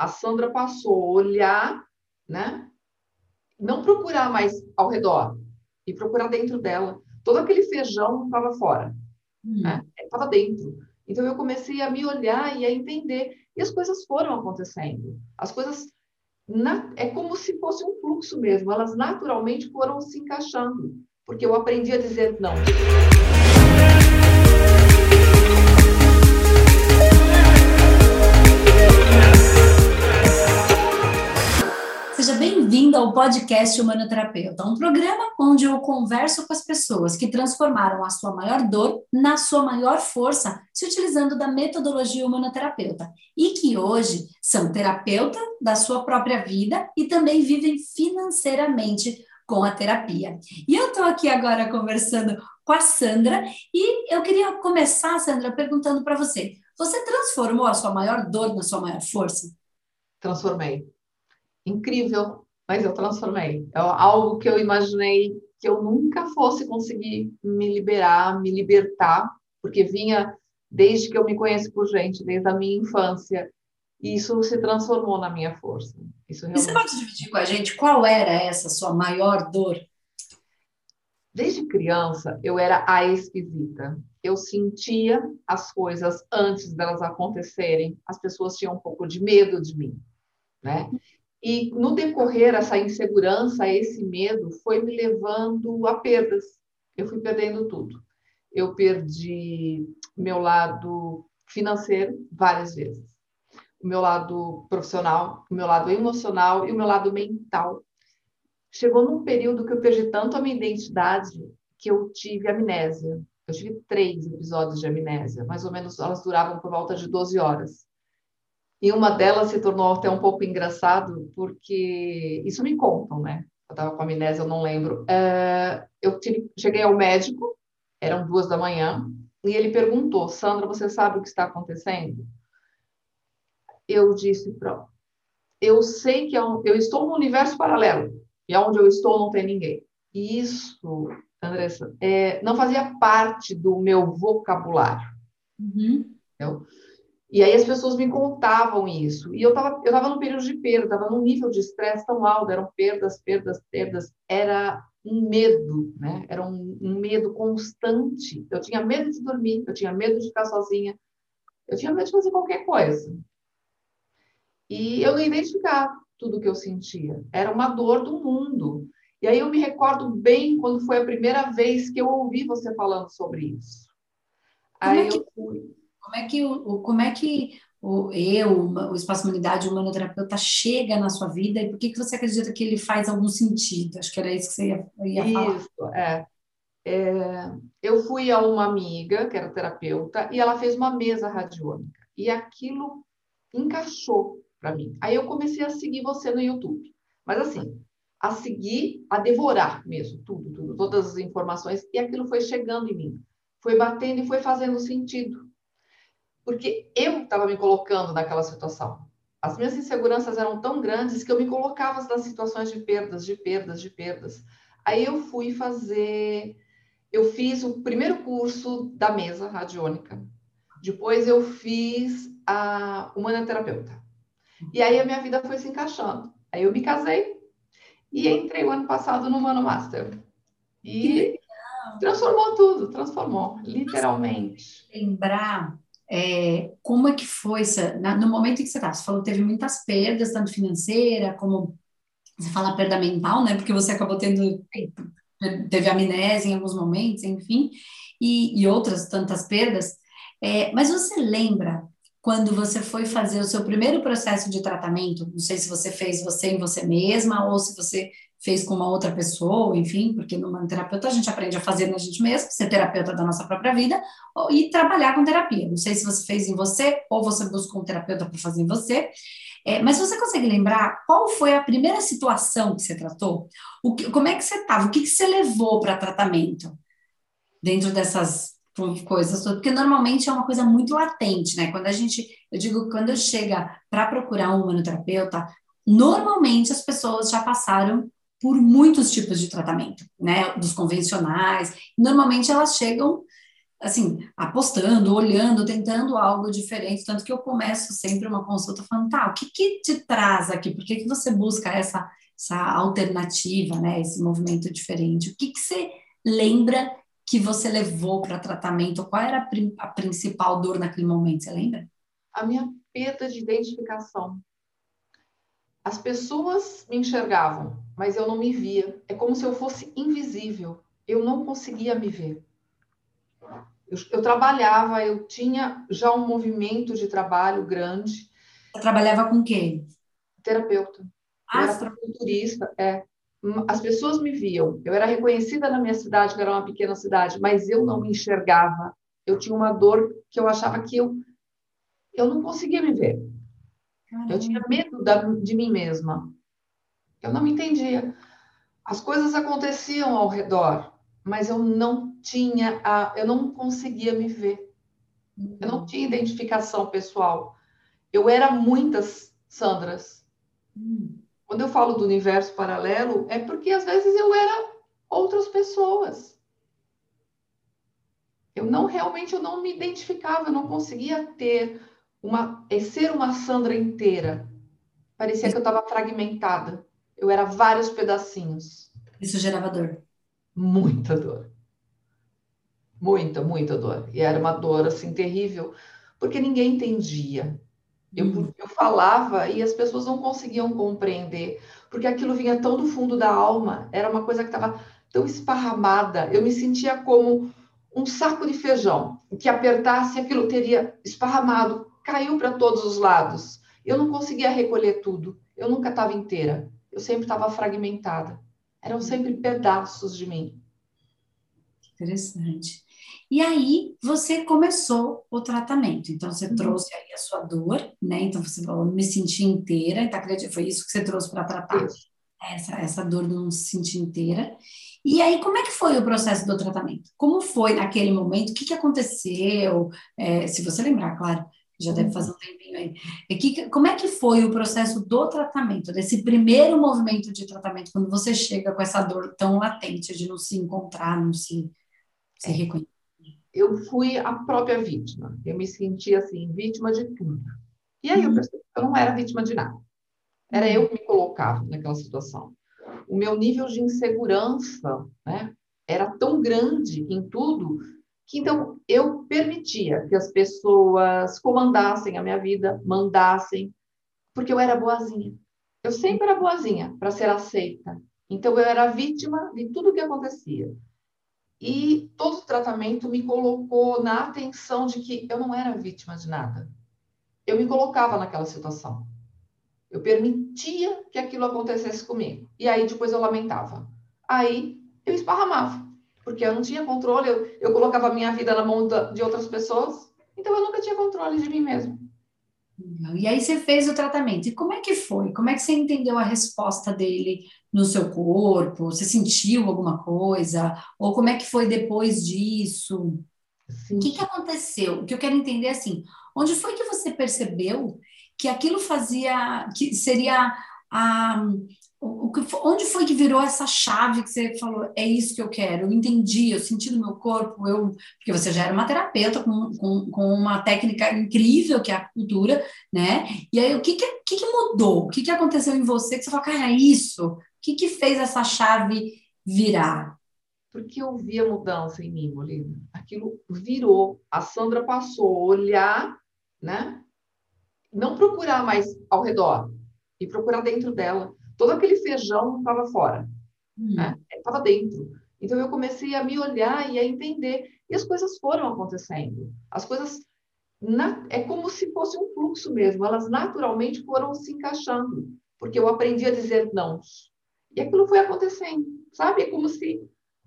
a Sandra passou a olhar, né? Não procurar mais ao redor e procurar dentro dela. Todo aquele feijão estava fora, hum. né? Estava dentro. Então eu comecei a me olhar e a entender e as coisas foram acontecendo. As coisas na, é como se fosse um fluxo mesmo. Elas naturalmente foram se encaixando, porque eu aprendi a dizer não. Bem-vindo ao podcast Humanoterapeuta, um programa onde eu converso com as pessoas que transformaram a sua maior dor na sua maior força, se utilizando da metodologia humanoterapeuta, e que hoje são terapeuta da sua própria vida e também vivem financeiramente com a terapia. E eu estou aqui agora conversando com a Sandra e eu queria começar, Sandra, perguntando para você: você transformou a sua maior dor na sua maior força? Transformei incrível, mas eu transformei. É algo que eu imaginei que eu nunca fosse conseguir me liberar, me libertar, porque vinha desde que eu me conheço por gente, desde a minha infância. E isso se transformou na minha força. Isso realmente... Você pode dividir com a gente qual era essa sua maior dor? Desde criança, eu era a esquisita. Eu sentia as coisas antes delas acontecerem. As pessoas tinham um pouco de medo de mim, né? E no decorrer, essa insegurança, esse medo foi me levando a perdas. Eu fui perdendo tudo. Eu perdi meu lado financeiro várias vezes, o meu lado profissional, o meu lado emocional e o meu lado mental. Chegou num período que eu perdi tanto a minha identidade que eu tive amnésia. Eu tive três episódios de amnésia, mais ou menos elas duravam por volta de 12 horas. E uma delas se tornou até um pouco engraçado, porque isso me contam, né? Eu estava com amnésia, eu não lembro. É, eu tive, cheguei ao médico, eram duas da manhã, e ele perguntou: Sandra, você sabe o que está acontecendo? Eu disse: pronto. Eu sei que é eu estou no universo paralelo, e onde eu estou não tem ninguém. E isso, Andressa, é, não fazia parte do meu vocabulário. Uhum. Então, e aí as pessoas me contavam isso. E eu estava eu tava num período de perda, estava num nível de estresse tão alto, eram perdas, perdas, perdas. Era um medo, né? Era um, um, medo constante. Eu tinha medo de dormir, eu tinha medo de ficar sozinha, eu tinha medo de fazer qualquer coisa. E eu não identificava tudo o que eu sentia. Era uma dor do mundo. E aí eu me recordo bem quando foi a primeira vez que eu ouvi você falando sobre isso. Aí é que... eu fui como é que o, como é que o eu, o espaço humanidade, o humanoterapeuta chega na sua vida e por que, que você acredita que ele faz algum sentido? Acho que era isso que você ia, ia falar. Isso, é. é. Eu fui a uma amiga, que era terapeuta, e ela fez uma mesa radiônica. E aquilo encaixou para mim. Aí eu comecei a seguir você no YouTube. Mas assim, a seguir, a devorar mesmo, tudo, tudo, todas as informações, e aquilo foi chegando em mim. Foi batendo e foi fazendo sentido porque eu estava me colocando naquela situação. As minhas inseguranças eram tão grandes que eu me colocava nas situações de perdas, de perdas, de perdas. Aí eu fui fazer, eu fiz o primeiro curso da mesa radiônica. Depois eu fiz a humanoterapeuta. E aí a minha vida foi se encaixando. Aí eu me casei e entrei o ano passado no Humano Master. E transformou tudo, transformou, literalmente. Lembrar é, como é que foi na, no momento em que você estava? Você falou que teve muitas perdas, tanto financeira como você fala perda mental, né? Porque você acabou tendo teve amnésia em alguns momentos, enfim, e, e outras tantas perdas. É, mas você lembra quando você foi fazer o seu primeiro processo de tratamento? Não sei se você fez você em você mesma ou se você fez com uma outra pessoa, enfim, porque numa terapeuta a gente aprende a fazer na gente mesmo, ser terapeuta da nossa própria vida e trabalhar com terapia. Não sei se você fez em você ou você buscou um terapeuta para fazer em você, é, mas você consegue lembrar qual foi a primeira situação que você tratou? O que, como é que você estava? O que, que você levou para tratamento dentro dessas coisas? Porque normalmente é uma coisa muito latente, né? Quando a gente, eu digo, quando chega para procurar um humanoterapeuta, normalmente as pessoas já passaram por muitos tipos de tratamento, né, dos convencionais. Normalmente elas chegam assim, apostando, olhando, tentando algo diferente, tanto que eu começo sempre uma consulta falando, tá, o que que te traz aqui? Por que que você busca essa, essa alternativa, né, esse movimento diferente? O que que você lembra que você levou para tratamento? Qual era a, a principal dor naquele momento, você lembra? A minha perda de identificação. As pessoas me enxergavam, mas eu não me via. É como se eu fosse invisível. Eu não conseguia me ver. Eu, eu trabalhava, eu tinha já um movimento de trabalho grande. Você trabalhava com quem? Terapeuta. Ah, eu era culturista, é. As pessoas me viam. Eu era reconhecida na minha cidade, que era uma pequena cidade, mas eu não me enxergava. Eu tinha uma dor que eu achava que eu eu não conseguia me ver. Caramba. Eu tinha medo da, de mim mesma. Eu não me entendia. As coisas aconteciam ao redor, mas eu não tinha, a, eu não conseguia me ver. Eu não tinha identificação pessoal. Eu era muitas Sandras. Hum. Quando eu falo do universo paralelo, é porque às vezes eu era outras pessoas. Eu não realmente eu não me identificava, eu não conseguia ter uma é ser uma Sandra inteira. Parecia que eu estava fragmentada. Eu era vários pedacinhos. Isso gerava dor. Muita dor. Muita, muita dor. E era uma dor assim terrível, porque ninguém entendia. Eu, hum. eu falava e as pessoas não conseguiam compreender, porque aquilo vinha tão do fundo da alma, era uma coisa que estava tão esparramada. Eu me sentia como um saco de feijão, que apertasse aquilo teria esparramado, caiu para todos os lados. Eu não conseguia recolher tudo. Eu nunca estava inteira. Eu sempre estava fragmentada. Eram sempre pedaços de mim. Interessante. E aí você começou o tratamento. Então você uhum. trouxe aí a sua dor, né? Então você falou, me senti inteira. Então, foi isso que você trouxe para tratar essa, essa dor de não se sentir inteira. E aí, como é que foi o processo do tratamento? Como foi naquele momento? O que, que aconteceu? É, se você lembrar, claro já deve fazer um tempinho aí. E que, como é que foi o processo do tratamento, desse primeiro movimento de tratamento, quando você chega com essa dor tão latente de não se encontrar, não se, se é. reconhecer? Eu fui a própria vítima. Eu me senti assim, vítima de tudo. E aí eu uhum. percebi que eu não era vítima de nada. Era uhum. eu que me colocava naquela situação. O meu nível de insegurança né, era tão grande em tudo que então eu permitia que as pessoas comandassem a minha vida, mandassem, porque eu era boazinha. Eu sempre era boazinha para ser aceita. Então eu era vítima de tudo que acontecia. E todo o tratamento me colocou na atenção de que eu não era vítima de nada. Eu me colocava naquela situação. Eu permitia que aquilo acontecesse comigo. E aí depois eu lamentava. Aí eu esparramava porque eu não tinha controle, eu, eu colocava a minha vida na mão de outras pessoas, então eu nunca tinha controle de mim mesmo. E aí você fez o tratamento. E como é que foi? Como é que você entendeu a resposta dele no seu corpo? Você sentiu alguma coisa? Ou como é que foi depois disso? Sim. O que, que aconteceu? O que eu quero entender é assim, onde foi que você percebeu que aquilo fazia, que seria a, o, que, onde foi que virou essa chave que você falou, é isso que eu quero, eu entendi, eu senti no meu corpo, eu, porque você já era uma terapeuta com, com, com uma técnica incrível que é a cultura, né? E aí, o que, que, que, que mudou? O que, que aconteceu em você que você falou, cara, é isso? O que, que fez essa chave virar? Porque eu vi a mudança em mim, Molina. Aquilo virou. A Sandra passou a olhar, né? Não procurar mais ao redor, e procurar dentro dela todo aquele feijão estava fora, hum. né? Estava dentro. Então eu comecei a me olhar e a entender e as coisas foram acontecendo. As coisas na, é como se fosse um fluxo mesmo. Elas naturalmente foram se encaixando, porque eu aprendi a dizer não. E aquilo foi acontecendo, sabe? É como se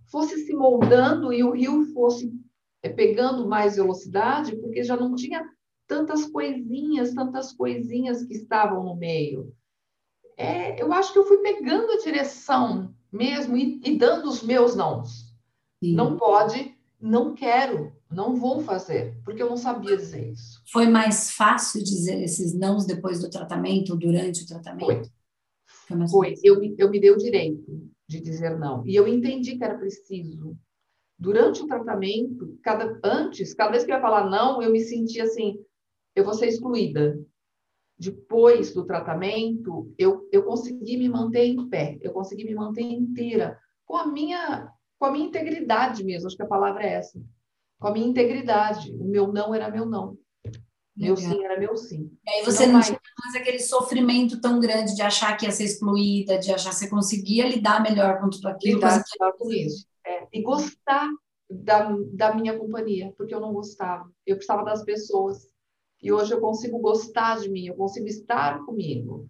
fosse se moldando e o rio fosse é, pegando mais velocidade, porque já não tinha tantas coisinhas, tantas coisinhas que estavam no meio é, eu acho que eu fui pegando a direção mesmo e, e dando os meus nãos. Sim. Não pode, não quero, não vou fazer, porque eu não sabia dizer isso. Foi mais fácil dizer esses nãos depois do tratamento, durante o tratamento? Foi. Foi, Foi. Eu, eu me dei o direito de dizer não. E eu entendi que era preciso. Durante o tratamento, cada, antes, cada vez que eu ia falar não, eu me sentia assim, eu vou ser excluída. Depois do tratamento, eu, eu consegui me manter em pé, eu consegui me manter inteira, com a minha, com a minha integridade mesmo, acho que a palavra é essa. Com a minha integridade. O meu não era meu não. Meu sim era meu sim. E aí você não, não tinha mais aquele sofrimento tão grande de achar que ia ser excluída, de achar que você conseguia lidar melhor com tudo aquilo. Lidar melhor com isso. É. E gostar da, da minha companhia, porque eu não gostava. Eu precisava das pessoas. E hoje eu consigo gostar de mim, eu consigo estar comigo.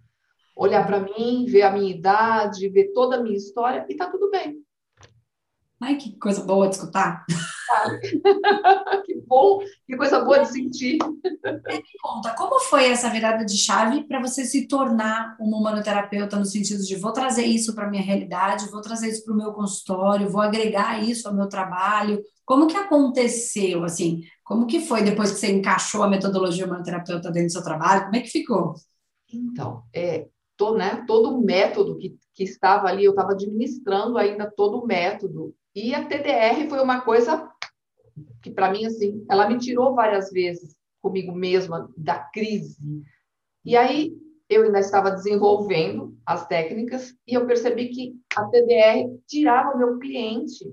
Olhar para mim, ver a minha idade, ver toda a minha história e tá tudo bem. Ai, que coisa boa de escutar. que bom, que coisa boa de sentir. Me conta, como foi essa virada de chave para você se tornar uma humanoterapeuta no sentido de vou trazer isso para minha realidade, vou trazer isso para o meu consultório, vou agregar isso ao meu trabalho? Como que aconteceu, assim? Como que foi depois que você encaixou a metodologia humanoterapeuta dentro do seu trabalho? Como é que ficou? Então, é, né, todo o método que, que estava ali, eu estava administrando ainda todo o método e a TDR foi uma coisa que, para mim, assim, ela me tirou várias vezes comigo mesma da crise. E aí eu ainda estava desenvolvendo as técnicas e eu percebi que a TDR tirava o meu cliente,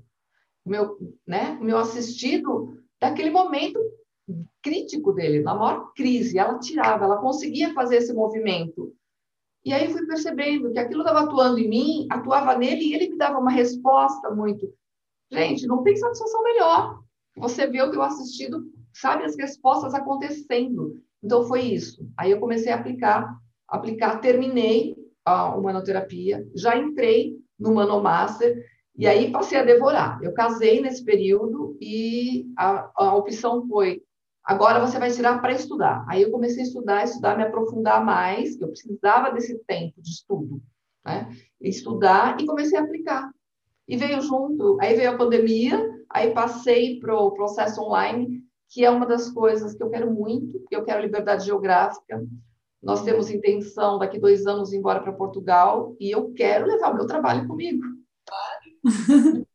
o meu, né, o meu assistido daquele momento crítico dele, na maior crise. Ela tirava, ela conseguia fazer esse movimento. E aí fui percebendo que aquilo estava atuando em mim, atuava nele e ele me dava uma resposta muito Gente, não tem satisfação melhor. Você vê o teu assistido, sabe as respostas acontecendo. Então foi isso. Aí eu comecei a aplicar, aplicar, terminei a humanoterapia, já entrei no Manomaster e aí passei a devorar. Eu casei nesse período e a, a opção foi agora você vai tirar para estudar. Aí eu comecei a estudar, estudar, me aprofundar mais, que eu precisava desse tempo de estudo, né? Estudar e comecei a aplicar. E veio junto, aí veio a pandemia, aí passei para o processo online, que é uma das coisas que eu quero muito, eu quero liberdade geográfica. Nós temos intenção daqui dois anos ir embora para Portugal e eu quero levar o meu trabalho comigo.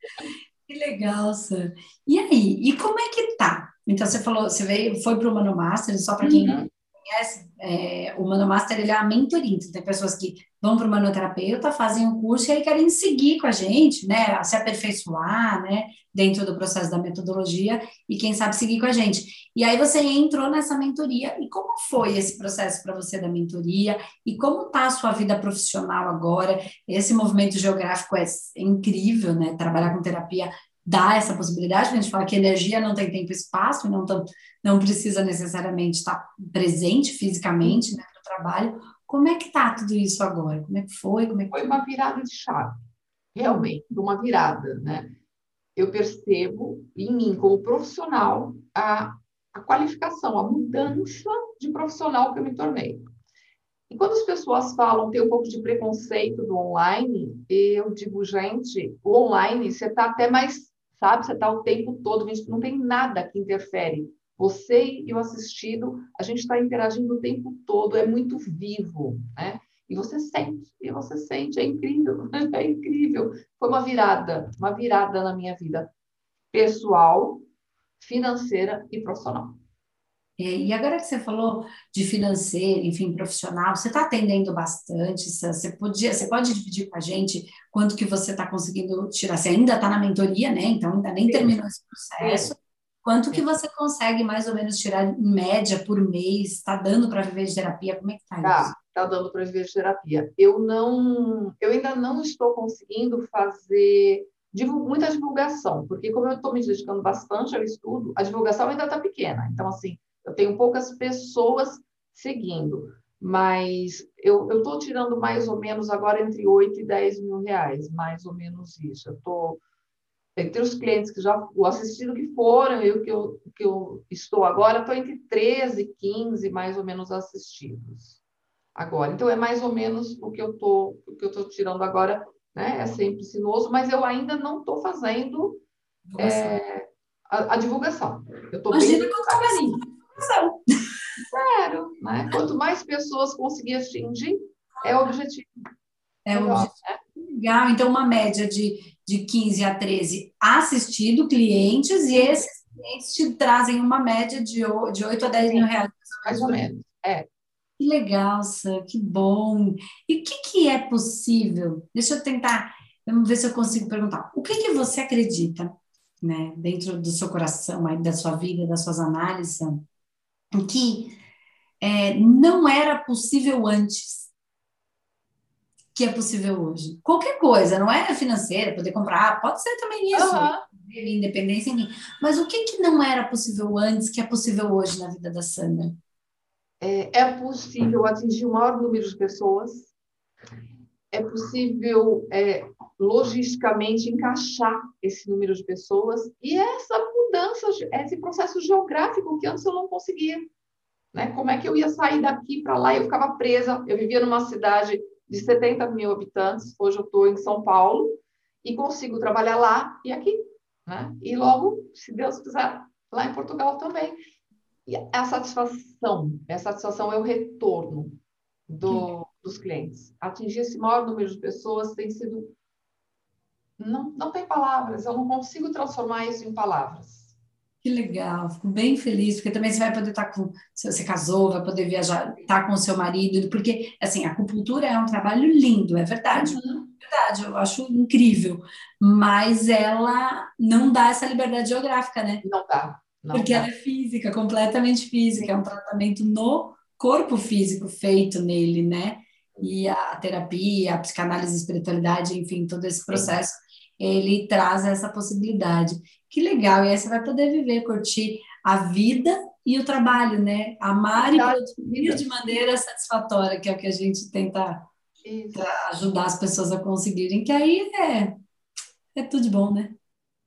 que legal, Sam. E aí, e como é que tá? Então você falou, você veio, foi para o Mano Master, só para quem uhum conhece, é, o Manomaster ele é a mentoria. Então, tem pessoas que vão para o manoterapeuta, fazem o curso e aí querem seguir com a gente, né? Se aperfeiçoar, né? Dentro do processo da metodologia e quem sabe seguir com a gente. E aí você entrou nessa mentoria. E como foi esse processo para você da mentoria? E como está a sua vida profissional agora? Esse movimento geográfico é incrível, né? Trabalhar com terapia dá essa possibilidade, a gente fala que energia não tem tempo e espaço, não, não precisa necessariamente estar presente fisicamente né, no trabalho. Como é que está tudo isso agora? Como é que foi? Como é que... Foi uma virada de chave, realmente, uma virada, né? Eu percebo em mim, como profissional, a, a qualificação, a mudança de profissional que eu me tornei. E quando as pessoas falam, tem um pouco de preconceito do online, eu digo, gente, o online você está até mais sabe? Você está o tempo todo, não tem nada que interfere. Você e o assistido, a gente está interagindo o tempo todo, é muito vivo, né? E você sente, e você sente, é incrível, é incrível. Foi uma virada, uma virada na minha vida pessoal, financeira e profissional. E agora que você falou de financeiro, enfim, profissional, você está atendendo bastante, você podia, você pode dividir com a gente quanto que você está conseguindo tirar? Você ainda está na mentoria, né? Então ainda nem terminou esse processo. Quanto que você consegue mais ou menos tirar em média por mês? Está dando para viver de terapia? Como é que está tá, isso? Está dando para viver de terapia. Eu não, eu ainda não estou conseguindo fazer muita divulgação, porque como eu estou me dedicando bastante ao estudo, a divulgação ainda está pequena. Então, assim, eu tenho poucas pessoas seguindo, mas eu estou tirando mais ou menos agora entre 8 e 10 mil reais, mais ou menos isso. Eu estou entre os clientes que já o assistido que foram e o que eu, que eu estou agora, estou entre 13 e 15 mais ou menos assistidos agora. Então é mais ou menos o que eu tô, o que eu estou tirando agora, né? É sempre sinuoso, mas eu ainda não estou fazendo é, a, a, divulgação. Eu estou bem devagarinho Sério, né? Quanto mais pessoas conseguir atingir, é o objetivo. É o objetivo. Né? Legal, então uma média de de 15 a 13 assistido clientes e esses clientes te trazem uma média de, de 8 a 10 mil reais. Mais ou menos, é. Que legal, Sam, que bom. E o que, que é possível? Deixa eu tentar, vamos ver se eu consigo perguntar. O que, que você acredita, né, dentro do seu coração, aí, da sua vida, das suas análises, que é, não era possível antes, que é possível hoje? Qualquer coisa, não é financeira, poder comprar, pode ser também isso, uhum. independência em mim. Mas o que, que não era possível antes, que é possível hoje na vida da Sandra? É, é possível atingir o maior número de pessoas, é possível é, logisticamente encaixar esse número de pessoas e essa mudança, esse processo geográfico que antes eu não conseguia. Né? Como é que eu ia sair daqui para lá? Eu ficava presa. Eu vivia numa cidade de 70 mil habitantes, hoje eu estou em São Paulo e consigo trabalhar lá e aqui. Né? E logo, se Deus quiser, lá em Portugal também. E a satisfação, a satisfação é o retorno do, dos clientes. Atingir esse maior número de pessoas tem sido. Não, não tem palavras, eu não consigo transformar isso em palavras. Que legal, fico bem feliz, porque também você vai poder estar com. Se você casou, vai poder viajar, estar com o seu marido, porque, assim, a acupuntura é um trabalho lindo, é verdade. Uhum. Verdade, eu acho incrível. Mas ela não dá essa liberdade geográfica, né? Não dá. Não porque dá. ela é física, completamente física, é um tratamento no corpo físico feito nele, né? E a terapia, a psicanálise, a espiritualidade, enfim, todo esse processo, ele traz essa possibilidade. Que legal, e aí você vai poder viver, curtir a vida e o trabalho, né? Amar e produzir de maneira satisfatória, que é o que a gente tenta ajudar as pessoas a conseguirem, que aí é, é tudo de bom, né?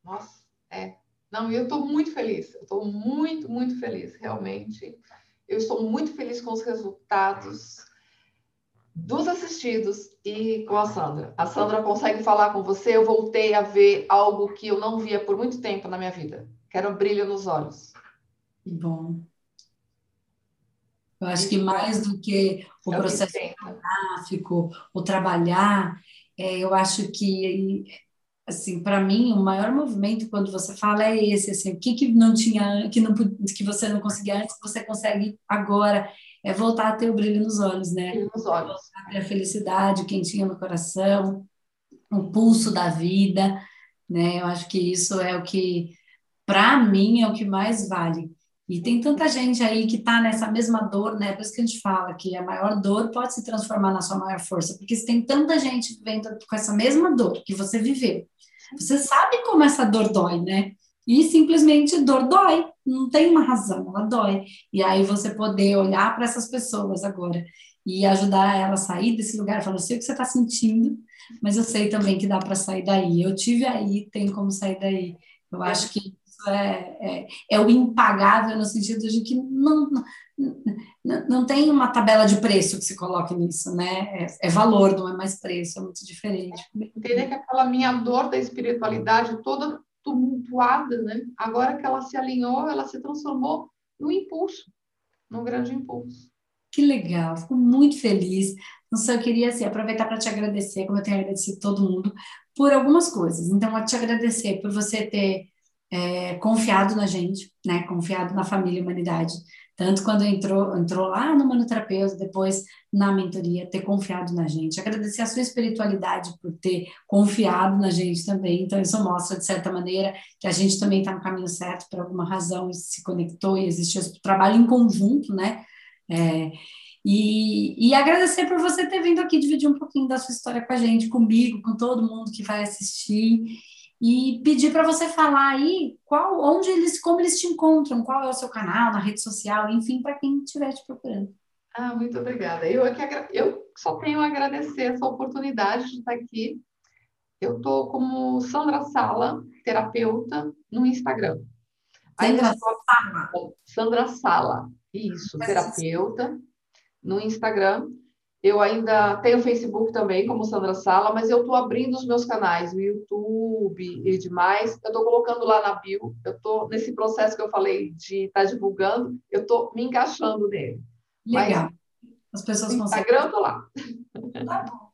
Nossa, é. Não, eu estou muito feliz, eu estou muito, muito feliz, realmente. Eu estou muito feliz com os resultados dos assistidos e com a Sandra. A Sandra consegue falar com você. Eu voltei a ver algo que eu não via por muito tempo na minha vida, que era o brilho nos olhos. Que bom. Eu acho que mais do que o é processo gráfico, o trabalhar, é, eu acho que assim, para mim, o maior movimento quando você fala é esse, assim, o que, que não tinha, que não que você não conseguia antes, que você consegue agora é voltar a ter o brilho nos olhos, né? Brilho nos olhos. Voltar a ter a felicidade, o quentinho no coração, o pulso da vida, né? Eu acho que isso é o que, para mim, é o que mais vale. E tem tanta gente aí que está nessa mesma dor, né? Por isso que a gente fala que a maior dor pode se transformar na sua maior força, porque se tem tanta gente vivendo com essa mesma dor que você viveu, você sabe como essa dor dói, né? E simplesmente dor dói, não tem uma razão, ela dói. E aí você poder olhar para essas pessoas agora e ajudar ela a sair desse lugar, falar, eu sei o que você está sentindo, mas eu sei também que dá para sair daí. Eu tive aí, tem como sair daí. Eu acho que isso é, é, é o impagável no sentido de que não, não, não tem uma tabela de preço que se coloque nisso, né? É, é valor, não é mais preço, é muito diferente. Entender que aquela minha dor da espiritualidade toda tumultuada, né? Agora que ela se alinhou, ela se transformou num impulso, num grande impulso. Que legal, fico muito feliz. Não sei, eu queria assim, aproveitar para te agradecer, como eu tenho agradecido todo mundo, por algumas coisas. Então, eu te agradecer por você ter é, confiado na gente, né? Confiado na família humanidade tanto quando entrou, entrou lá no manoterapeuta, depois na mentoria, ter confiado na gente. Agradecer a sua espiritualidade por ter confiado na gente também. Então, isso mostra, de certa maneira, que a gente também está no caminho certo, por alguma razão, se conectou e existiu esse trabalho em conjunto, né? É, e, e, agradecer por você ter vindo aqui dividir um pouquinho da sua história com a gente, comigo, com todo mundo que vai assistir e pedir para você falar aí qual, onde eles, como eles te encontram, qual é o seu canal, na rede social, enfim, para quem estiver te procurando. Ah, muito obrigada. Eu, é que, eu só tenho a agradecer essa oportunidade de estar aqui. Eu estou como Sandra Sala, terapeuta, no Instagram. Sandra Sala. Sandra Sala, isso, terapeuta, no Instagram. Eu ainda tenho Facebook também, como Sandra Sala, mas eu estou abrindo os meus canais o YouTube e demais. Eu estou colocando lá na bio. Eu estou nesse processo que eu falei de estar tá divulgando. Eu estou me encaixando nele. Legal. Mas, As pessoas no conseguem. Instagram, estou lá. Tá bom.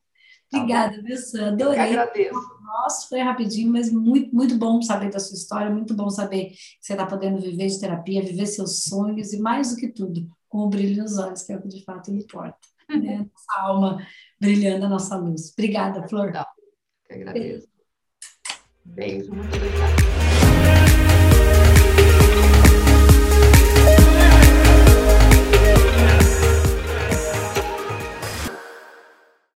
Obrigada, Bessa. Adorei. Eu agradeço. Nossa, foi rapidinho, mas muito, muito bom saber da sua história. Muito bom saber que você está podendo viver de terapia, viver seus sonhos e, mais do que tudo, com o brilho nos olhos, que é o que de fato importa né? Uhum. nossa alma brilhando a nossa luz. Obrigada, Flor. Então, eu agradeço. Beijo, muito obrigada.